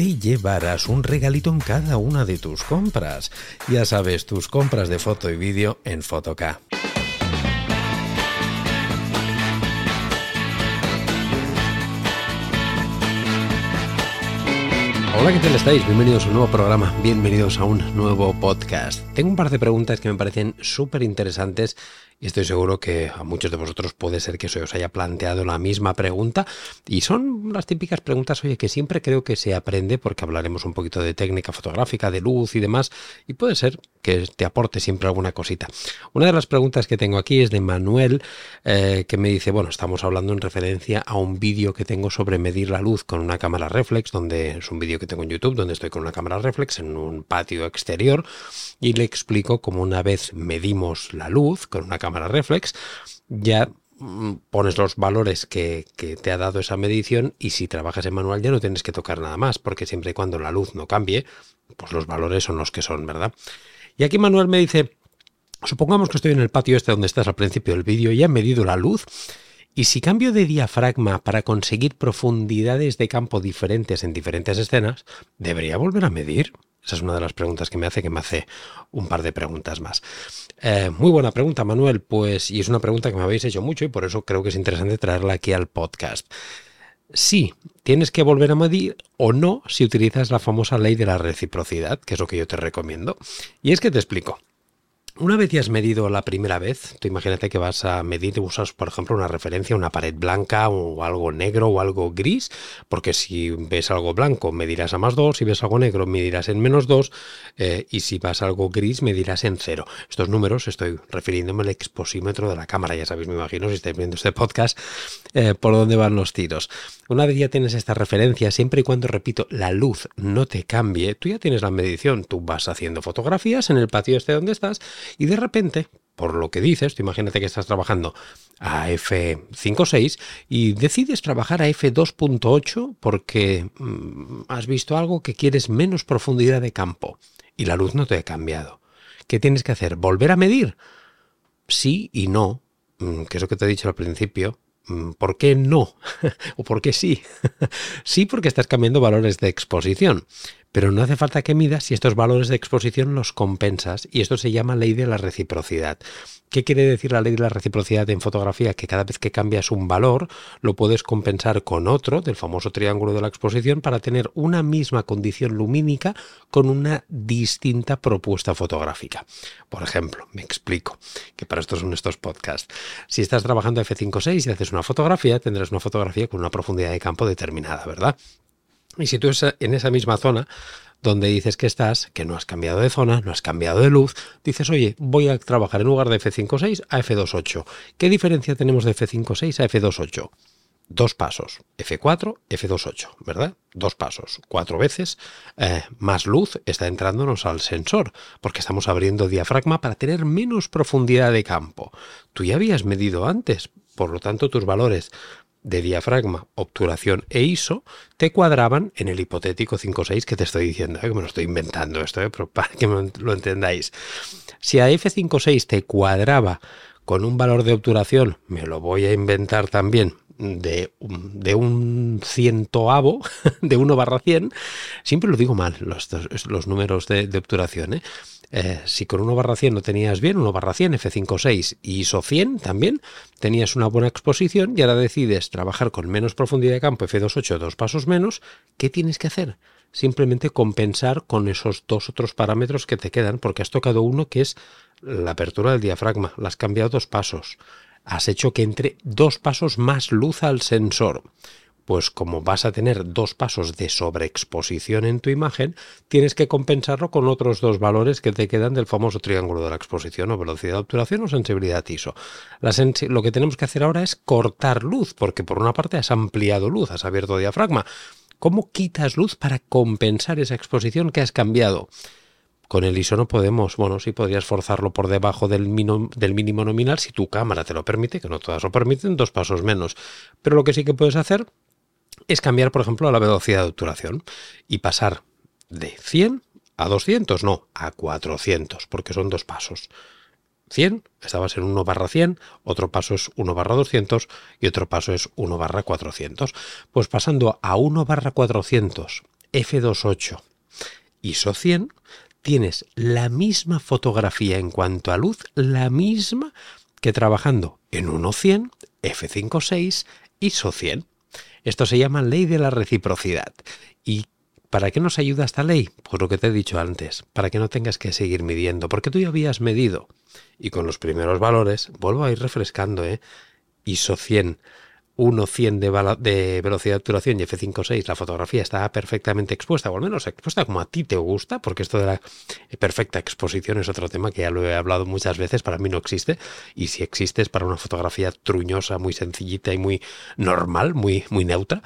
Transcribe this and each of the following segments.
te llevarás un regalito en cada una de tus compras. Ya sabes, tus compras de foto y vídeo en Fotoca. Hola, ¿qué tal estáis? Bienvenidos a un nuevo programa, bienvenidos a un nuevo podcast. Tengo un par de preguntas que me parecen súper interesantes y estoy seguro que a muchos de vosotros puede ser que se os haya planteado la misma pregunta y son las típicas preguntas, oye, que siempre creo que se aprende porque hablaremos un poquito de técnica fotográfica, de luz y demás y puede ser que te aporte siempre alguna cosita. Una de las preguntas que tengo aquí es de Manuel eh, que me dice, bueno, estamos hablando en referencia a un vídeo que tengo sobre medir la luz con una cámara reflex, donde es un vídeo que tengo en YouTube, donde estoy con una cámara reflex en un patio exterior y le explico cómo una vez medimos la luz con una cámara cámara reflex, ya mm, pones los valores que, te ha dado esa medición y si trabajas en manual ya no tienes que tocar nada más, porque siempre y cuando la luz no cambie, pues los valores son los que son, ¿verdad? Y aquí Manuel me dice, supongamos que estoy en el patio este donde estás al principio del vídeo y he medido la luz, y si cambio de diafragma para conseguir profundidades de campo diferentes en diferentes escenas, ¿debería volver a medir? Esa es una de las preguntas que me hace, que me hace un par de preguntas más. Eh, muy buena pregunta, Manuel, pues, y es una pregunta que me habéis hecho mucho y por eso creo que es interesante traerla aquí al podcast. Sí, tienes que volver a medir o no si utilizas la famosa ley de la reciprocidad, que es lo que yo te recomiendo. Y es que te explico. Una vez ya has medido la primera vez, tú imagínate que vas a medir usas, por ejemplo, una referencia, una pared blanca o algo negro o algo gris, porque si ves algo blanco medirás a más 2, si ves algo negro medirás en menos 2 eh, y si vas algo gris medirás en 0. Estos números estoy refiriéndome al exposímetro de la cámara, ya sabéis, me imagino, si estáis viendo este podcast, eh, por dónde van los tiros. Una vez ya tienes esta referencia, siempre y cuando, repito, la luz no te cambie, tú ya tienes la medición, tú vas haciendo fotografías en el patio este donde estás, y de repente, por lo que dices, imagínate que estás trabajando a F5.6 y decides trabajar a F2.8 porque mm, has visto algo que quieres menos profundidad de campo y la luz no te ha cambiado. ¿Qué tienes que hacer? ¿Volver a medir? Sí y no, mm, que es lo que te he dicho al principio. Mm, ¿Por qué no? ¿O por qué sí? sí porque estás cambiando valores de exposición. Pero no hace falta que midas si estos valores de exposición los compensas y esto se llama ley de la reciprocidad. ¿Qué quiere decir la ley de la reciprocidad en fotografía? Que cada vez que cambias un valor lo puedes compensar con otro del famoso triángulo de la exposición para tener una misma condición lumínica con una distinta propuesta fotográfica. Por ejemplo, me explico, que para esto son estos podcasts. Si estás trabajando F5.6 y haces una fotografía, tendrás una fotografía con una profundidad de campo determinada, ¿verdad? Y si tú en esa misma zona donde dices que estás, que no has cambiado de zona, no has cambiado de luz, dices, oye, voy a trabajar en lugar de F5.6 a F2.8. ¿Qué diferencia tenemos de F5.6 a F2.8? Dos pasos, F4, F2.8, ¿verdad? Dos pasos, cuatro veces, eh, más luz está entrándonos al sensor, porque estamos abriendo diafragma para tener menos profundidad de campo. Tú ya habías medido antes, por lo tanto tus valores de diafragma, obturación e ISO te cuadraban en el hipotético 5.6 que te estoy diciendo, ¿eh? me lo estoy inventando esto, ¿eh? pero para que lo entendáis. Si a F5.6 te cuadraba con un valor de obturación, me lo voy a inventar también, de, de un cientoavo, de 1 barra 100, siempre lo digo mal, los, los números de, obturación, ¿eh? Eh, si con 1 barra 100 no tenías bien, 1 barra 100, F5.6 y ISO 100 también, tenías una buena exposición y ahora decides trabajar con menos profundidad de campo, F2.8, dos pasos menos, ¿qué tienes que hacer? simplemente compensar con esos dos otros parámetros que te quedan, porque has tocado uno que es la apertura del diafragma, la has cambiado dos pasos, has hecho que entre dos pasos más luz al sensor pues como vas a tener dos pasos de sobreexposición en tu imagen, tienes que compensarlo con otros dos valores que te quedan del famoso triángulo de la exposición o velocidad de obturación o sensibilidad ISO. lo que tenemos que hacer ahora es cortar luz, porque por una parte has ampliado luz, has abierto diafragma. ¿Cómo quitas luz para compensar esa exposición que has cambiado? Con el ISO no podemos, bueno, sí podrías forzarlo por debajo del, mínimo nominal si tu cámara te lo permite, que no todas lo permiten, dos pasos menos. Pero lo que sí que puedes hacer es cambiar, por ejemplo, la velocidad de obturación y pasar de 100 a 200, no, a 400, porque son dos pasos. 100, estabas en 1 barra 100, otro paso es 1 barra 200 y otro paso es 1 barra 400. Pues pasando a 1 barra 400, F28, ISO 100, tienes la misma fotografía en cuanto a luz, la misma que trabajando en 1.100, F56, ISO 100. Esto se llama ley de la reciprocidad. ¿Y para qué nos ayuda esta ley? Pues lo que te he dicho antes, para que no tengas que seguir midiendo, porque tú ya habías medido. Y con los primeros valores, vuelvo a ir refrescando, ¿eh? ISO 100 1.100 de, de velocidad de obturación y F5.6, la fotografía está perfectamente expuesta, o al menos expuesta como a ti te gusta, porque esto de la perfecta exposición es otro tema que ya lo he hablado muchas veces, para mí no existe, y si existe es para una fotografía truñosa, muy sencillita y muy normal, muy, muy neutra.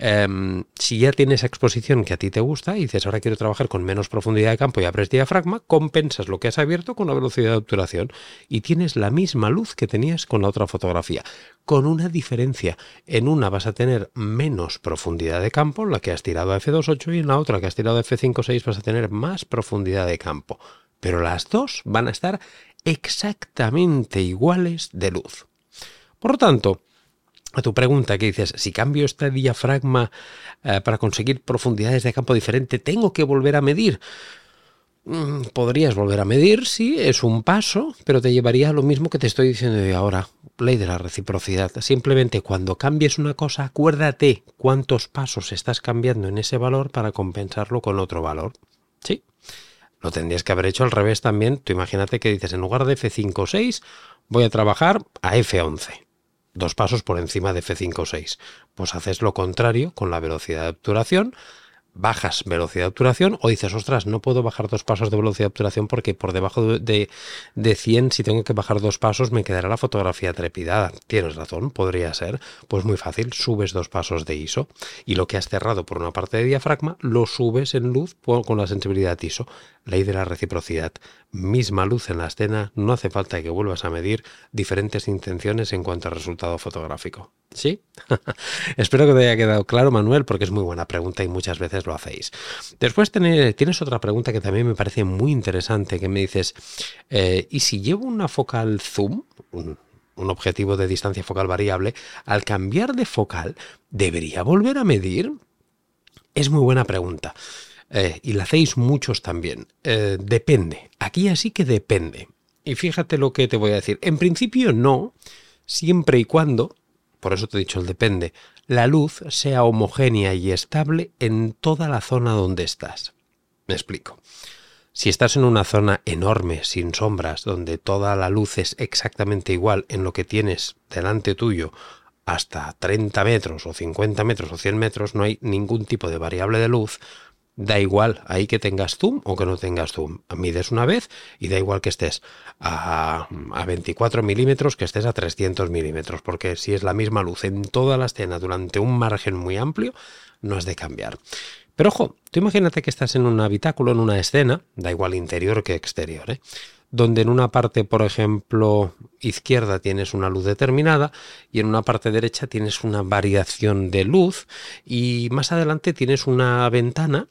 Em, si ya tienes exposición que a ti te gusta y dices ahora quiero trabajar con menos profundidad de campo y abres diafragma, compensas lo que has abierto con la velocidad de obturación y tienes la misma luz que tenías con la otra fotografía, con una diferencia. En una vas a tener menos profundidad de campo, la que has tirado a F2.8 y en la otra que has tirado a F5.6 vas a tener más profundidad de campo. Pero las dos van a estar exactamente iguales de luz. Por lo tanto, a tu pregunta que dices, si cambio este diafragma eh, para conseguir profundidades de campo diferente, ¿tengo que volver a medir? Mm, podrías volver a medir, sí, es un paso, pero te llevaría a lo mismo que te estoy diciendo de ahora, ley de la reciprocidad. Simplemente cuando cambies una cosa, acuérdate cuántos pasos estás cambiando en ese valor para compensarlo con otro valor. Sí, lo tendrías que haber hecho al revés también. Tú imagínate que dices, en lugar de F5 o 6, voy a trabajar a F11 dos pasos por encima de F5 o 6. Pues haces lo contrario con la velocidad de obturación, bajas velocidad de obturación o dices, ostras, no puedo bajar dos pasos de velocidad de obturación porque por debajo de, de 100, si tengo que bajar dos pasos, me quedará la fotografía trepidada. Tienes razón, podría ser. Pues muy fácil, subes dos pasos de ISO y lo que has cerrado por una parte de diafragma lo subes en luz con la sensibilidad ISO. Ley de la reciprocidad. Misma luz en la escena, no hace falta que vuelvas a medir diferentes intenciones en cuanto al resultado fotográfico. ¿Sí? Espero que te haya quedado claro, Manuel, porque es muy buena pregunta y muchas veces lo hacéis. Después tienes otra pregunta que también me parece muy interesante, que me dices, eh, ¿y si llevo una focal zoom? Un, objetivo de distancia focal variable, al cambiar de focal, ¿debería volver a medir? Es muy buena pregunta. Eh, y la hacéis muchos también. Eh, depende. Aquí así que depende. Y fíjate lo que te voy a decir. En principio no, siempre y cuando por eso te he dicho el depende, la luz sea homogénea y estable en toda la zona donde estás. Me explico. Si estás en una zona enorme, sin sombras, donde toda la luz es exactamente igual en lo que tienes delante tuyo, hasta 30 metros o 50 metros o 100 metros, no hay ningún tipo de variable de luz, Da igual ahí que tengas zoom o que no tengas zoom. Mides una vez y da igual que estés a, a 24 milímetros que estés a 300 milímetros, porque si es la misma luz en toda la escena durante un margen muy amplio, no has de cambiar. Pero ojo, tú imagínate que estás en un habitáculo, en una escena, da igual interior que exterior, ¿eh? donde en una parte, por ejemplo, izquierda tienes una luz determinada y en una parte derecha tienes una variación de luz y más adelante tienes una ventana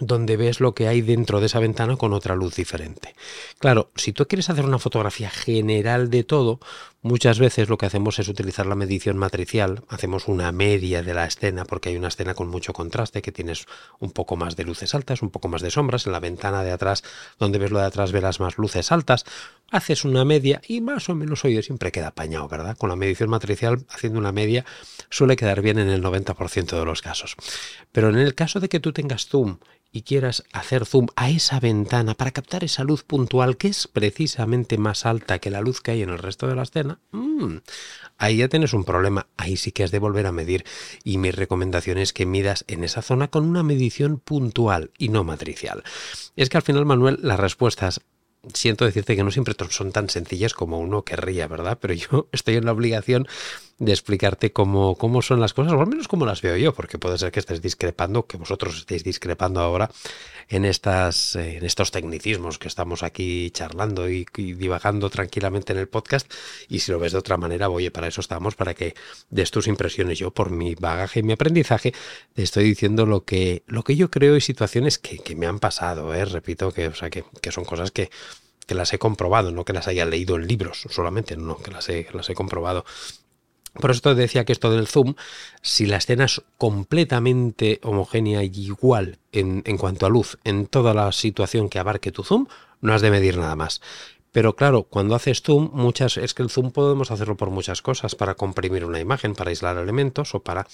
donde ves lo que hay dentro de esa ventana con otra luz diferente. Claro, si tú quieres hacer una fotografía general de todo, muchas veces lo que hacemos es utilizar la medición matricial, hacemos una media de la escena, porque hay una escena con mucho contraste, que tienes un poco más de luces altas, un poco más de sombras, en la ventana de atrás, donde ves lo de atrás verás más luces altas, haces una media y más o menos oye, siempre queda apañado, ¿verdad? Con la medición matricial, haciendo una media, suele quedar bien en el 90% de los casos. Pero en el caso de que tú tengas zoom y quieras hacer zoom a esa ventana para captar esa luz puntual que es precisamente más alta que la luz que hay en el resto de la escena, mm, ahí ya tienes un problema. Ahí sí que has de volver a medir. Y mi recomendación es que midas en esa zona con una medición puntual y no matricial. Es que al final, Manuel, las respuestas siento decirte que no siempre son tan sencillas como uno querría, ¿verdad? Pero yo estoy en la obligación de explicarte cómo, cómo son las cosas, o al menos cómo las veo yo, porque puede ser que estés discrepando, que vosotros estéis discrepando ahora en, estas, eh, en estos tecnicismos que estamos aquí charlando y, divagando tranquilamente en el podcast. Y si lo ves de otra manera, oye, para eso estamos, para que des tus impresiones. Yo, por mi bagaje y mi aprendizaje, te estoy diciendo lo que, lo que yo creo y situaciones que, que me han pasado, ¿eh? repito, que, o sea, que, que son cosas que que las he comprobado, no que las haya leído en libros solamente, no, que las he, las he comprobado. Por eso te decía que esto del zoom, si la escena es completamente homogénea y igual en, cuanto a luz en toda la situación que abarque tu zoom, no has de medir nada más. Pero claro, cuando haces zoom, muchas, es que el zoom podemos hacerlo por muchas cosas, para comprimir una imagen, para aislar elementos o para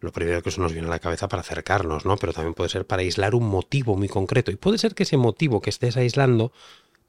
lo primero que se nos viene a la cabeza para acercarnos, ¿no? Pero también puede ser para aislar un motivo muy concreto. Y puede ser que ese motivo que estés aislando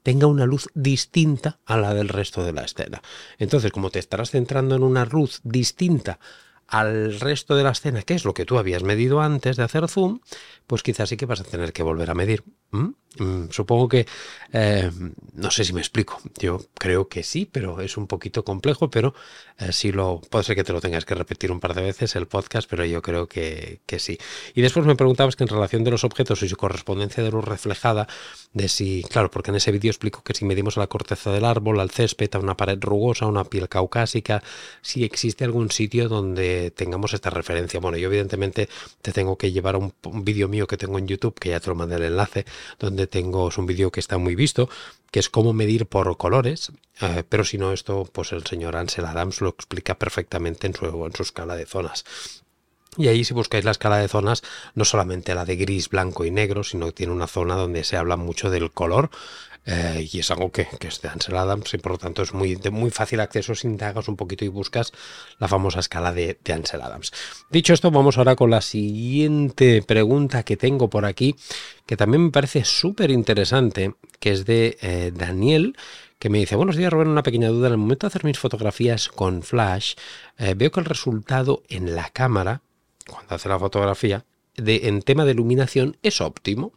tenga una luz distinta a la del resto de la escena. Entonces, como te estarás centrando en una luz distinta al resto de la escena, que es lo que tú habías medido antes de hacer zoom, pues quizás sí que vas a tener que volver a medir. ¿Mm? Mm, supongo que, eh, no sé si me explico, yo creo que sí, pero es un poquito complejo, pero eh, sí lo, puede ser que te lo tengas que repetir un par de veces el podcast, pero yo creo que, sí. Y después me preguntabas que en relación de los objetos y su correspondencia de luz reflejada, de si, claro, porque en ese vídeo explico que si medimos a la corteza del árbol, al césped, a una pared rugosa, a una piel caucásica, si existe algún sitio donde tengamos esta referencia. Bueno, yo evidentemente te tengo que llevar un, un vídeo mío que tengo en YouTube, que ya te lo mandé el enlace, donde tengo, un vídeo que está muy visto, que es cómo medir por colores, eh, pero si no, esto, pues el señor Ansel Adams lo explica perfectamente en su, en su escala de zonas. Y ahí si buscáis la escala de zonas, no solamente la de gris, blanco y negro, sino que tiene una zona donde se habla mucho del color, eh, y es algo que, es de Ansel Adams y por lo tanto es muy, de muy fácil acceso si indagas un poquito y buscas la famosa escala de, Ansel Adams. Dicho esto, vamos ahora con la siguiente pregunta que tengo por aquí, que también me parece súper interesante, que es de eh, Daniel que me dice, buenos días, Robert, una pequeña duda. En el momento de hacer mis fotografías con flash, eh, veo que el resultado en la cámara, cuando hace la fotografía, de, en tema de iluminación es óptimo.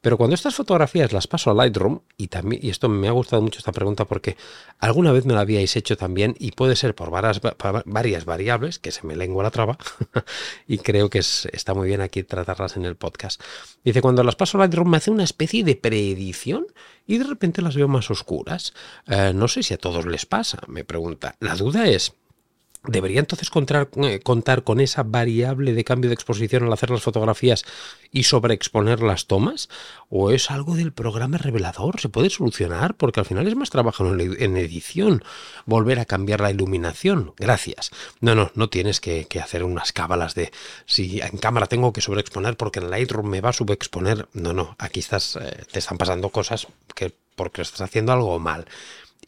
Pero cuando estas fotografías las paso a Lightroom, y también, y esto me ha gustado mucho esta pregunta porque alguna vez me la habíais hecho también, y puede ser por varias, variables, que se me lengua la traba, y creo que es, está muy bien aquí tratarlas en el podcast. Dice, cuando las paso a Lightroom me hace una especie de preedición y de repente las veo más oscuras. Eh, no sé si a todos les pasa, me pregunta. La duda es, ¿Debería entonces contar, eh, contar, con esa variable de cambio de exposición al hacer las fotografías y sobreexponer las tomas? ¿O es algo del programa revelador? ¿Se puede solucionar? Porque al final es más trabajo en edición volver a cambiar la iluminación. Gracias. No, no, no tienes que, hacer unas cábalas de si en cámara tengo que sobreexponer porque en Lightroom me va a subexponer. No, no, aquí estás, eh, te están pasando cosas que porque estás haciendo algo mal.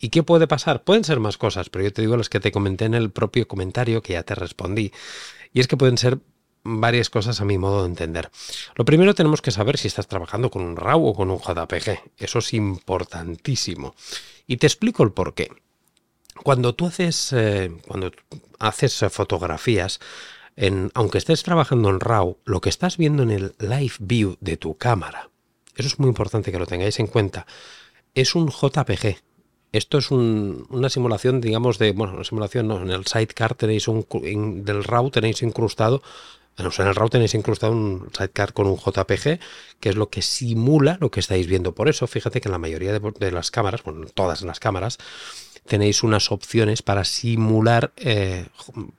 ¿Y qué puede pasar? Pueden ser más cosas, pero yo te digo las que te comenté en el propio comentario que ya te respondí. Y es que pueden ser varias cosas a mi modo de entender. Lo primero tenemos que saber si estás trabajando con un RAW o con un JPG. Eso es importantísimo. Y te explico el por qué. Cuando tú haces, eh, cuando haces fotografías, en, aunque estés trabajando en RAW, lo que estás viendo en el live view de tu cámara, eso es muy importante que lo tengáis en cuenta, es un JPG, esto es una simulación, digamos, de, bueno, una simulación, no, en el sidecar tenéis un, del RAW tenéis incrustado, bueno, en el RAW tenéis incrustado un sidecar con un JPG, que es lo que simula lo que estáis viendo. Por eso, fíjate que en la mayoría de, las cámaras, bueno, todas las cámaras, tenéis unas opciones para simular eh,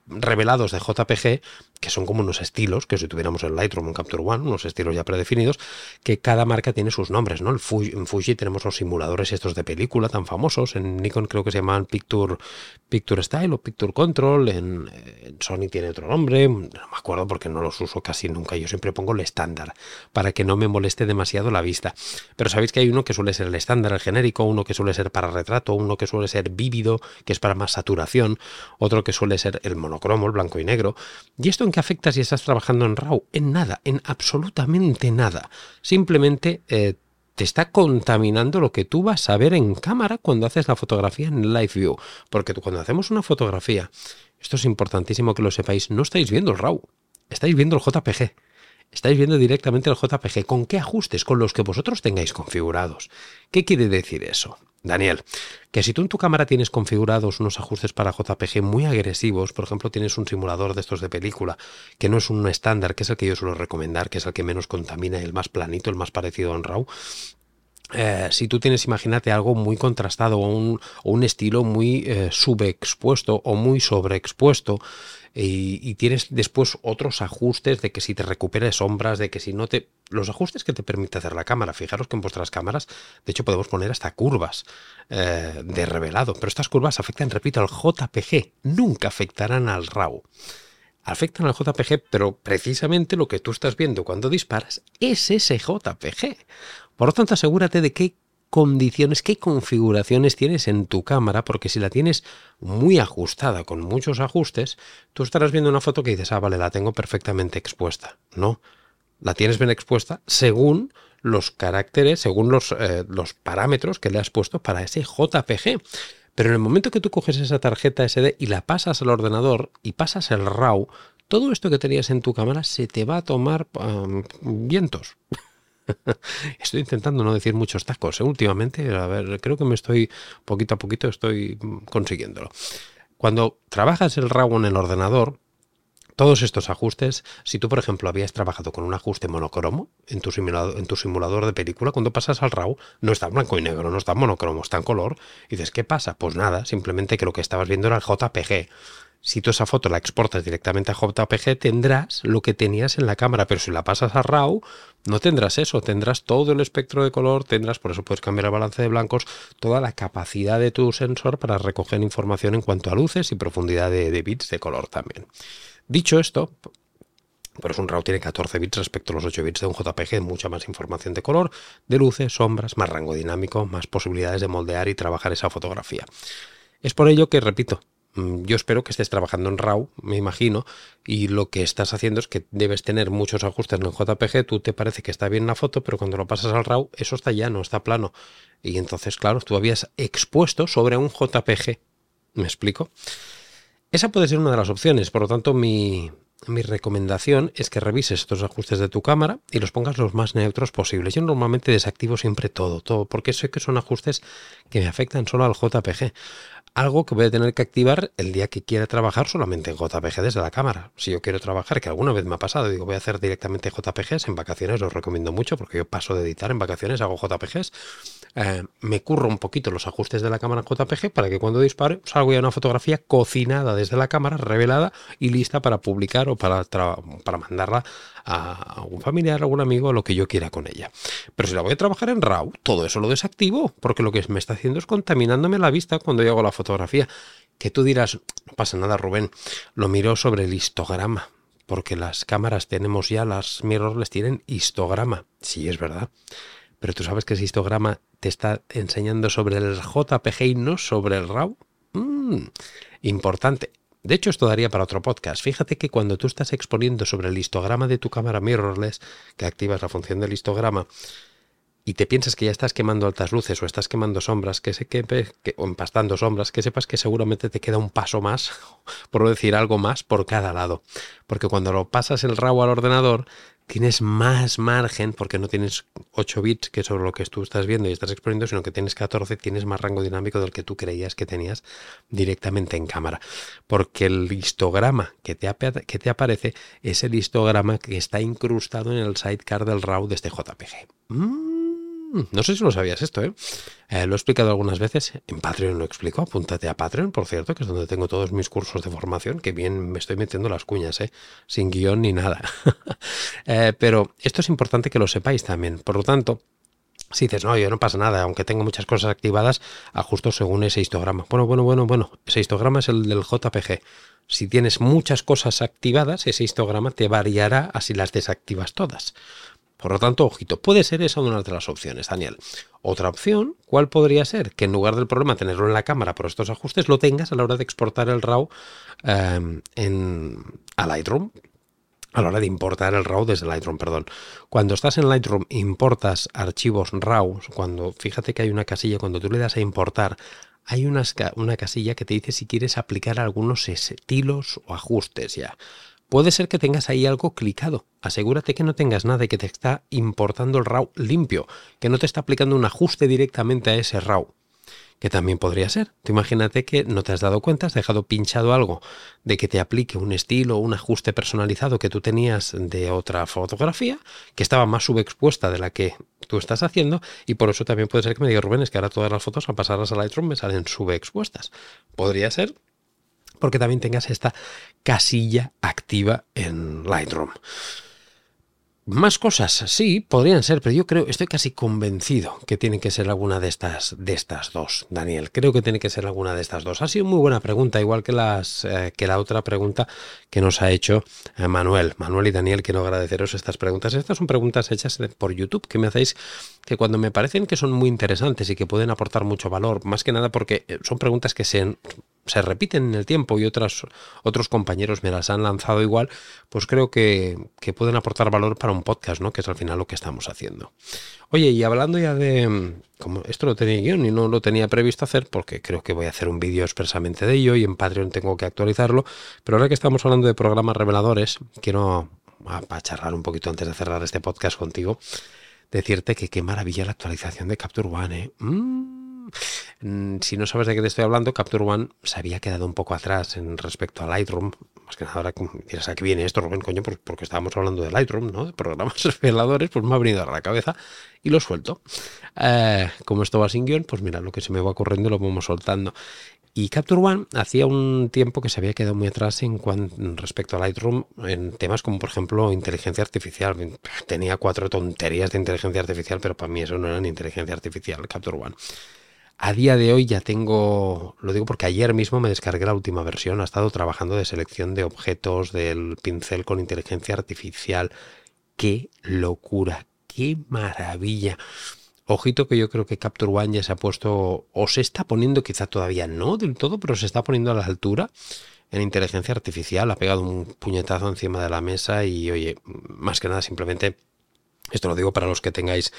revelados de JPG que son como unos estilos, que si tuviéramos el Lightroom o Capture One, unos estilos ya predefinidos, que cada marca tiene sus nombres, ¿no? En Fuji tenemos los simuladores estos de película tan famosos, en Nikon creo que se llaman Picture, Picture Style o Picture Control, en, Sony tiene otro nombre, no me acuerdo porque no los uso casi nunca, yo siempre pongo el estándar, para que no me moleste demasiado la vista. Pero sabéis que hay uno que suele ser el estándar, el genérico, uno que suele ser para retrato, uno que suele ser vívido, que es para más saturación, otro que suele ser el monocromo, el blanco y negro, y esto en qué afecta si estás trabajando en RAW? En nada, en absolutamente nada. Simplemente eh, te está contaminando lo que tú vas a ver en cámara cuando haces la fotografía en Live View. Porque cuando hacemos una fotografía, esto es importantísimo que lo sepáis, no estáis viendo el RAW, estáis viendo el JPG. Estáis viendo directamente el JPG. ¿Con qué ajustes? Con los que vosotros tengáis configurados. ¿Qué quiere decir eso? Daniel, que si tú en tu cámara tienes configurados unos ajustes para JPG muy agresivos, por ejemplo, tienes un simulador de estos de película, que no es un estándar, que es el que yo suelo recomendar, que es el que menos contamina, el más planito, el más parecido a un RAW, eh, si tú tienes, imagínate, algo muy contrastado o un, estilo muy eh, subexpuesto o muy sobreexpuesto, y, tienes después otros ajustes de que si te recuperes sombras, de que si no te... Los ajustes que te permite hacer la cámara. Fijaros que en vuestras cámaras, de hecho, podemos poner hasta curvas eh, de revelado, pero estas curvas afectan, repito, al JPG, nunca afectarán al RAW. Afectan al JPG, pero precisamente lo que tú estás viendo cuando disparas es ese JPG. Por lo tanto, asegúrate de que condiciones, qué configuraciones tienes en tu cámara, porque si la tienes muy ajustada, con muchos ajustes, tú estarás viendo una foto que dices, ah, vale, la tengo perfectamente expuesta. No, la tienes bien expuesta según los caracteres, según los, eh, los parámetros que le has puesto para ese JPG. Pero en el momento que tú coges esa tarjeta SD y la pasas al ordenador y pasas el RAW, todo esto que tenías en tu cámara se te va a tomar vientos. estoy intentando no decir muchos tacos ¿eh? últimamente. A ver, creo que me estoy, poquito a poquito, estoy consiguiéndolo. Cuando trabajas el RAW en el ordenador, todos estos ajustes, si tú por ejemplo habías trabajado con un ajuste monocromo en tu simulador, en tu simulador de película, cuando pasas al RAW no está blanco y negro, no está monocromo, está en color, y dices, ¿qué pasa? Pues nada, simplemente que lo que estabas viendo era el JPG. Si tú esa foto la exportas directamente a JPG, tendrás lo que tenías en la cámara, pero si la pasas a RAW, no tendrás eso, tendrás todo el espectro de color, tendrás, por eso puedes cambiar el balance de blancos, toda la capacidad de tu sensor para recoger información en cuanto a luces y profundidad de, bits de color también. Dicho esto, por eso un RAW tiene 14 bits respecto a los 8 bits de un JPG, mucha más información de color, de luces, sombras, más rango dinámico, más posibilidades de moldear y trabajar esa fotografía. Es por ello que, repito, yo espero que estés trabajando en RAW, me imagino, y lo que estás haciendo es que debes tener muchos ajustes en el JPG, tú te parece que está bien la foto, pero cuando lo pasas al RAW, eso está llano, está plano. Y entonces, claro, tú habías expuesto sobre un JPG. ¿Me explico? Esa puede ser una de las opciones, por lo tanto, mi, mi recomendación es que revises estos ajustes de tu cámara y los pongas los más neutros posibles. Yo normalmente desactivo siempre todo, todo, porque sé que son ajustes que me afectan solo al JPG algo que voy a tener que activar el día que quiera trabajar solamente en JPG desde la cámara. Si yo quiero trabajar, que alguna vez me ha pasado, digo, voy a hacer directamente JPGs en vacaciones, os recomiendo mucho porque yo paso de editar en vacaciones, hago JPGs. Eh, me curro un poquito los ajustes de la cámara JPG para que cuando dispare salga ya una fotografía cocinada desde la cámara, revelada y lista para publicar o para, para mandarla a algún familiar, a algún amigo, lo que yo quiera con ella. Pero si la voy a trabajar en RAW, todo eso lo desactivo, porque lo que me está haciendo es contaminándome la vista cuando yo hago la fotografía. Que tú dirás, no pasa nada, Rubén, lo miro sobre el histograma, porque las cámaras tenemos ya, las mirrorless tienen histograma. Sí, es verdad. Pero tú sabes que ese histograma te está enseñando sobre el JPG y no sobre el RAW. Mm, importante. De hecho, esto daría para otro podcast. Fíjate que cuando tú estás exponiendo sobre el histograma de tu cámara mirrorless, que activas la función del histograma, y te piensas que ya estás quemando altas luces o estás quemando sombras, que se que, o empastando sombras, que sepas que seguramente te queda un paso más, por decir algo más, por cada lado. Porque cuando lo pasas el RAW al ordenador, tienes más margen, porque no tienes 8 bits, que sobre lo que tú estás viendo y estás exponiendo, sino que tienes 14, tienes más rango dinámico del que tú creías que tenías directamente en cámara. Porque el histograma que te, que te aparece es el histograma que está incrustado en el sidecar del RAW de este JPG. Mm. Mm, no sé si lo sabías esto, ¿eh? ¿eh? Lo he explicado algunas veces. En Patreon lo explico. Apúntate a Patreon, por cierto, que es donde tengo todos mis cursos de formación. Que bien me estoy metiendo las cuñas, ¿eh? Sin guion ni nada. Eh, pero esto es importante que lo sepáis también. Por lo tanto, si dices, no, yo no pasa nada, aunque tengo muchas cosas activadas, ajusto según ese histograma. Bueno, bueno, bueno, bueno, ese histograma es el del JPG. Si tienes muchas cosas activadas, ese histograma te variará así las desactivas todas. Por lo tanto, ojito, puede ser esa una de las opciones, Daniel. Otra opción, ¿cuál podría ser? Que en lugar del problema tenerlo en la cámara por estos ajustes, lo tengas a la hora de exportar el RAW em, en, a Lightroom a la hora de importar el RAW desde Lightroom, perdón. Cuando estás en Lightroom importas archivos RAW, cuando fíjate que hay una casilla, cuando tú le das a importar, hay una, una casilla que te dice si quieres aplicar algunos estilos o ajustes ya. Puede ser que tengas ahí algo clicado. Asegúrate que no tengas nada y que te está importando el RAW limpio, que no te está aplicando un ajuste directamente a ese RAW que también podría ser. Imagínate que no te has dado cuenta, has dejado pinchado algo de que te aplique un estilo o un ajuste personalizado que tú tenías de otra fotografía, que estaba más subexpuesta de la que tú estás haciendo, y por eso también puede ser que me diga Rubén, es que ahora todas las fotos al pasarlas a Lightroom me salen subexpuestas. Podría ser porque también tengas esta casilla activa en Lightroom. Más cosas, sí, podrían ser, pero yo creo, estoy casi convencido que tiene que ser alguna de estas, de estas dos, Daniel. Creo que tiene que ser alguna de estas dos. Ha sido muy buena pregunta, igual que las eh, que la otra pregunta que nos ha hecho eh, Manuel. Manuel y Daniel, quiero agradeceros estas preguntas. Estas son preguntas hechas por YouTube que me hacéis que cuando me parecen que son muy interesantes y que pueden aportar mucho valor, más que nada porque eh, son preguntas que se se repiten en el tiempo y otras, otros compañeros me las han lanzado igual, pues creo que, pueden aportar valor para un podcast, ¿no? Que es al final lo que estamos haciendo. Oye, y hablando ya de... Como esto lo tenía guion y no lo tenía previsto hacer porque creo que voy a hacer un vídeo expresamente de ello y en Patreon tengo que actualizarlo, pero ahora que estamos hablando de programas reveladores, quiero, para charlar un poquito antes de cerrar este podcast contigo, decirte que qué maravilla la actualización de Capture One, ¿eh? Mm. Mm, si no sabes de qué te estoy hablando, Capture One se había quedado un poco atrás en respecto a Lightroom. Más que nada, ahora dirás, ¿a qué viene esto, Rubén? Coño, pues porque estábamos hablando de Lightroom, ¿no? De programas reveladores, pues me ha venido a la cabeza y lo suelto. Eh, como esto va sin guion, pues mira, lo que se me va corriendo lo vamos soltando. Y Capture One hacía un tiempo que se había quedado muy atrás en cuanto respecto a Lightroom en temas como por ejemplo inteligencia artificial. Tenía cuatro tonterías de inteligencia artificial, pero para mí eso no era ni inteligencia artificial, Capture One. A día de hoy ya tengo, lo digo porque ayer mismo me descargué la última versión, ha estado trabajando de selección de objetos del pincel con inteligencia artificial. ¡Qué locura! ¡Qué maravilla! Ojito que yo creo que Capture One ya se ha puesto, o se está poniendo, quizá todavía no del todo, pero se está poniendo a la altura en inteligencia artificial. Ha pegado un puñetazo encima de la mesa y, oye, más que nada simplemente, esto lo digo para los que tengáis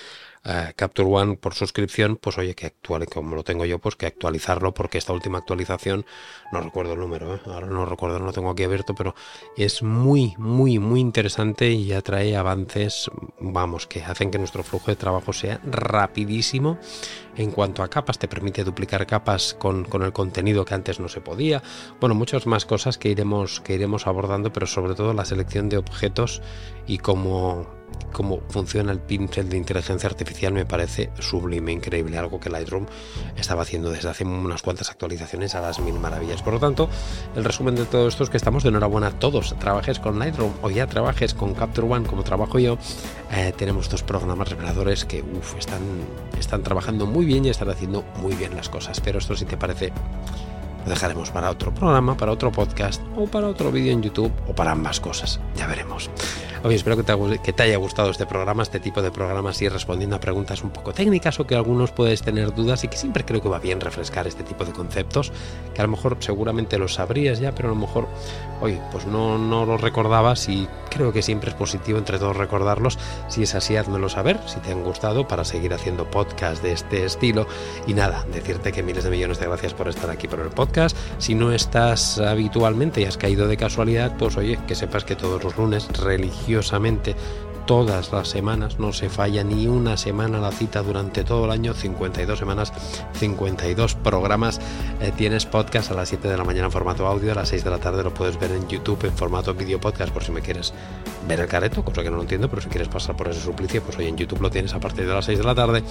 Capture One por suscripción, pues oye, que actuale como lo tengo yo, pues que actualizarlo porque esta última actualización, no recuerdo el número, ¿eh? ahora no recuerdo, no lo tengo aquí abierto, pero es muy, muy, muy interesante y ya trae avances, vamos, que hacen que nuestro flujo de trabajo sea rapidísimo. En cuanto a capas, te permite duplicar capas con, con el contenido que antes no se podía. Bueno, muchas más cosas que iremos, que iremos abordando, pero sobre todo la selección de objetos y cómo cómo funciona el pincel de inteligencia artificial me parece sublime, increíble, algo que Lightroom estaba haciendo desde hace unas cuantas actualizaciones a las mil maravillas. Por lo tanto, el resumen de todo esto es que estamos de enhorabuena a todos. Trabajes con Lightroom o ya trabajes con Capture One como trabajo yo, eh, tenemos dos programas reveladores que están, están trabajando muy bien y están haciendo muy bien las cosas. Pero esto si te parece lo dejaremos para otro programa, para otro podcast o para otro vídeo en YouTube o para ambas cosas. Ya veremos. Oye, espero que te, haya gustado este programa, este tipo de programas, y respondiendo a preguntas un poco técnicas o que algunos puedes tener dudas y que siempre creo que va bien refrescar este tipo de conceptos, que a lo mejor seguramente los sabrías ya, pero a lo mejor, oye, pues no, no los recordabas y creo que siempre es positivo entre todos recordarlos. Si es así, házmelo saber, si te han gustado, para seguir haciendo podcasts de este estilo. Y nada, decirte que miles de millones de gracias por estar aquí por el podcast. Si no estás habitualmente y has caído de casualidad, pues oye, que sepas que todos los lunes religiosamente todas las semanas, no se falla ni una semana la cita durante todo el año, 52 semanas, 52 programas. Eh, tienes podcast a las 7 de la mañana en formato audio, a las 6 de la tarde lo puedes ver en YouTube en formato video podcast por si me quieres ver el careto, cosa que no lo entiendo, pero si quieres pasar por ese suplicio, pues hoy en YouTube lo tienes a partir de las 6 de la tarde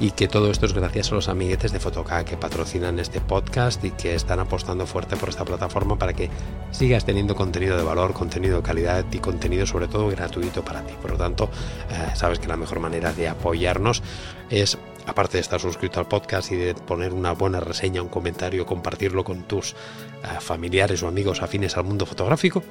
y que todo esto es gracias a los amiguetes de Fotoca que patrocinan este podcast y que están apostando fuerte por esta plataforma para que sigas teniendo contenido de valor, contenido de calidad y contenido sobre todo gratuito para ti. Por lo tanto, eh, sabes que la mejor manera de apoyarnos es aparte de estar suscrito al podcast y de poner una buena reseña, un comentario, compartirlo con tus eh, familiares o amigos afines al mundo fotográfico,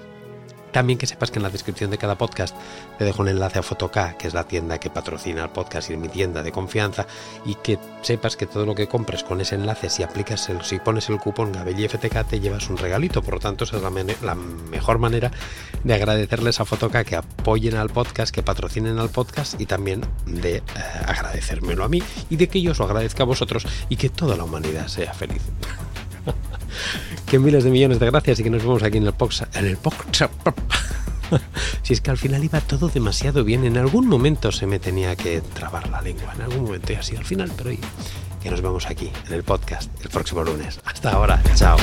también que sepas que en la descripción de cada podcast te dejo un enlace a Fotoca, que es la tienda que patrocina el podcast y mi tienda de confianza, y que sepas que todo lo que compres con ese enlace, si aplicas el, si pones el cupón GabelliFTK, te llevas un regalito. Por lo tanto, esa es la, mejor manera de agradecerles a Fotoca que apoyen al podcast, que patrocinen al podcast y también de eh, agradecérmelo a mí y de que yo os lo agradezca a vosotros y que toda la humanidad sea feliz. Que miles de millones de gracias y que nos vemos aquí en el Poxa. En el Poxa. si es que al final iba todo demasiado bien, en algún momento se me tenía que trabar la lengua, en algún momento y así al final, pero hoy que nos vemos aquí en el podcast el próximo lunes. Hasta ahora, chao.